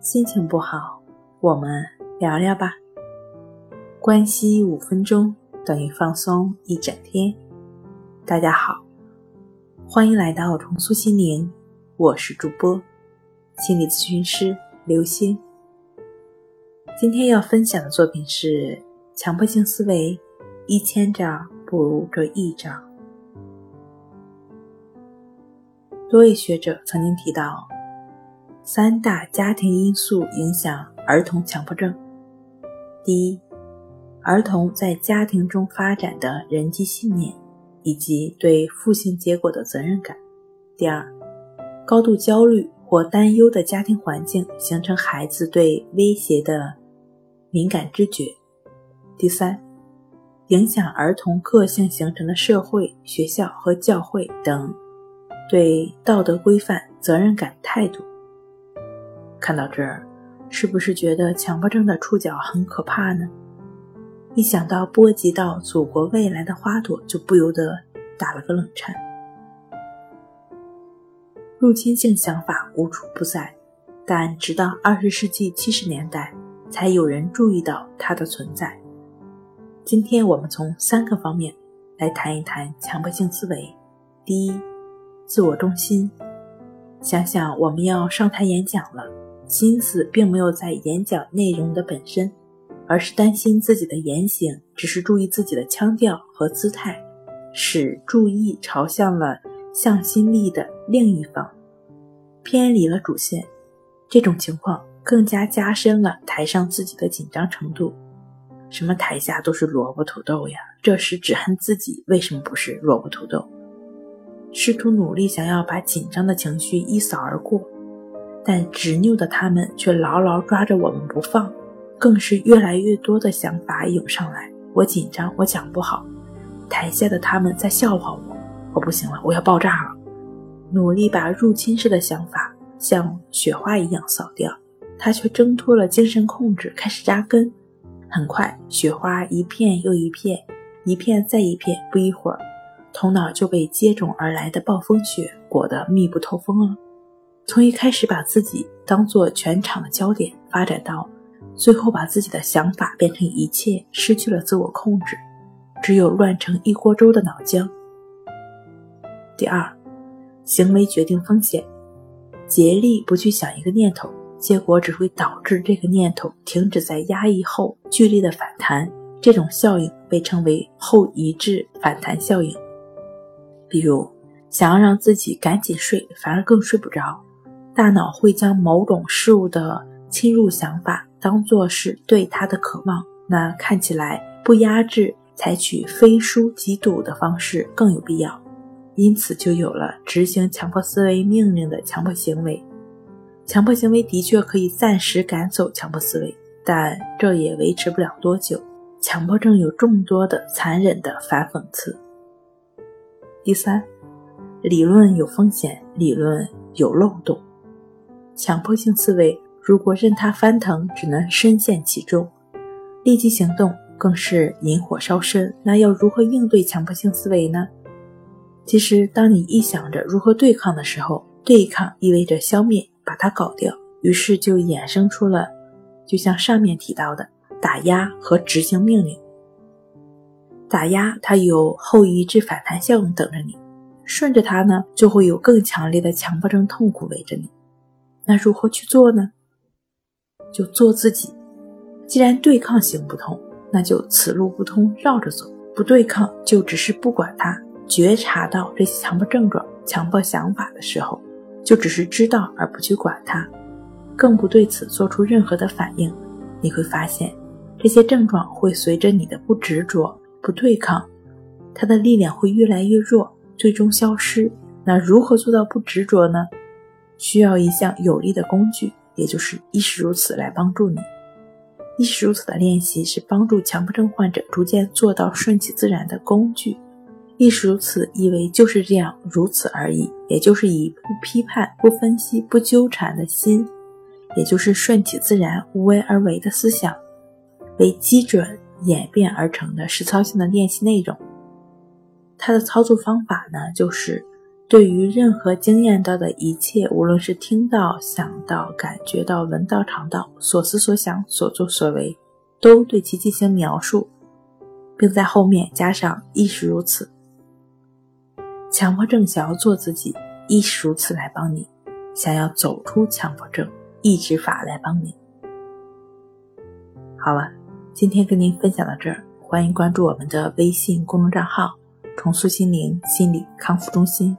心情不好，我们聊聊吧。关系五分钟等于放松一整天。大家好，欢迎来到重塑心灵，我是主播心理咨询师刘星。今天要分享的作品是强迫性思维，一千招不如这一招。多位学者曾经提到，三大家庭因素影响儿童强迫症。第一，儿童在家庭中发展的人际信念以及对负性结果的责任感；第二，高度焦虑或担忧的家庭环境形成孩子对威胁的敏感知觉；第三，影响儿童个性形成的社会、学校和教会等。对道德规范、责任感态度。看到这儿，是不是觉得强迫症的触角很可怕呢？一想到波及到祖国未来的花朵，就不由得打了个冷颤。入侵性想法无处不在，但直到二十世纪七十年代，才有人注意到它的存在。今天我们从三个方面来谈一谈强迫性思维。第一。自我中心，想想我们要上台演讲了，心思并没有在演讲内容的本身，而是担心自己的言行只是注意自己的腔调和姿态，使注意朝向了向心力的另一方，偏离了主线。这种情况更加加深了台上自己的紧张程度。什么台下都是萝卜土豆呀？这时只恨自己为什么不是萝卜土豆。试图努力想要把紧张的情绪一扫而过，但执拗的他们却牢牢抓着我们不放，更是越来越多的想法涌上来。我紧张，我讲不好，台下的他们在笑话我，我不行了，我要爆炸了。努力把入侵式的想法像雪花一样扫掉，他却挣脱了精神控制，开始扎根。很快，雪花一片又一片，一片再一片，不一会儿。头脑就被接踵而来的暴风雪裹得密不透风了。从一开始把自己当做全场的焦点，发展到最后把自己的想法变成一切，失去了自我控制，只有乱成一锅粥的脑浆。第二，行为决定风险，竭力不去想一个念头，结果只会导致这个念头停止在压抑后剧烈的反弹。这种效应被称为后遗质反弹效应。比如，想要让自己赶紧睡，反而更睡不着，大脑会将某种事物的侵入想法当作是对它的渴望，那看起来不压制，采取非输即堵的方式更有必要。因此，就有了执行强迫思维命令的强迫行为。强迫行为的确可以暂时赶走强迫思维，但这也维持不了多久。强迫症有众多的残忍的反讽刺。第三，理论有风险，理论有漏洞。强迫性思维如果任它翻腾，只能深陷其中；立即行动更是引火烧身。那要如何应对强迫性思维呢？其实，当你一想着如何对抗的时候，对抗意味着消灭，把它搞掉。于是就衍生出了，就像上面提到的，打压和执行命令。打压它有后遗质反弹效应等着你，顺着它呢，就会有更强烈的强迫症痛苦围着你。那如何去做呢？就做自己。既然对抗行不通，那就此路不通，绕着走。不对抗，就只是不管它。觉察到这些强迫症状、强迫想法的时候，就只是知道而不去管它，更不对此做出任何的反应。你会发现，这些症状会随着你的不执着。不对抗，它的力量会越来越弱，最终消失。那如何做到不执着呢？需要一项有力的工具，也就是“亦是如此”来帮助你。“亦是如此”的练习是帮助强迫症患者逐渐做到顺其自然的工具。“亦是如此”意为就是这样，如此而已，也就是以不批判、不分析、不纠缠的心，也就是顺其自然、无为而为的思想为基准。演变而成的实操性的练习内容，它的操作方法呢，就是对于任何经验到的一切，无论是听到、想到、感觉到、闻到、尝到、所思所想、所作所为，都对其进行描述，并在后面加上“亦是如此”。强迫症想要做自己，亦是如此来帮你；想要走出强迫症，抑制法来帮你。好了，今天跟您分享到这儿，欢迎关注我们的微信公众账号“重塑心灵心理康复中心”。